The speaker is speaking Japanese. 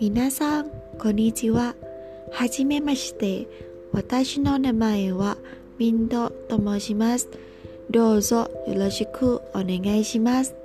皆さん、こんにちは。はじめまして。私の名前はミンドと申します。どうぞよろしくお願いします。